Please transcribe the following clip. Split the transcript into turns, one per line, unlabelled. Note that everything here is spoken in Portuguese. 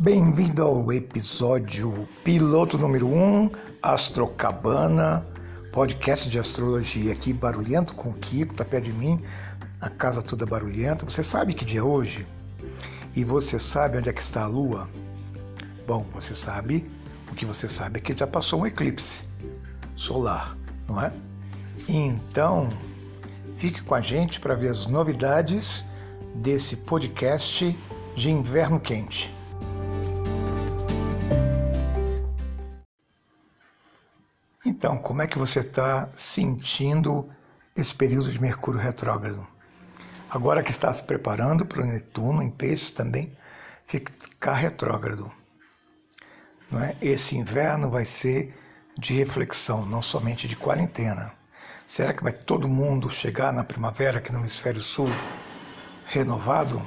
Bem-vindo ao episódio piloto número 1, Astrocabana, podcast de astrologia aqui, barulhento com o Kiko, tá perto de mim, a casa toda barulhenta. Você sabe que dia é hoje? E você sabe onde é que está a Lua? Bom, você sabe, o que você sabe é que já passou um eclipse solar, não é? Então, fique com a gente para ver as novidades desse podcast de inverno quente. Então, como é que você está sentindo esse período de Mercúrio retrógrado? Agora que está se preparando para o Netuno em peixes também ficar retrógrado. Não é? Esse inverno vai ser de reflexão, não somente de quarentena. Será que vai todo mundo chegar na primavera aqui no hemisfério sul renovado?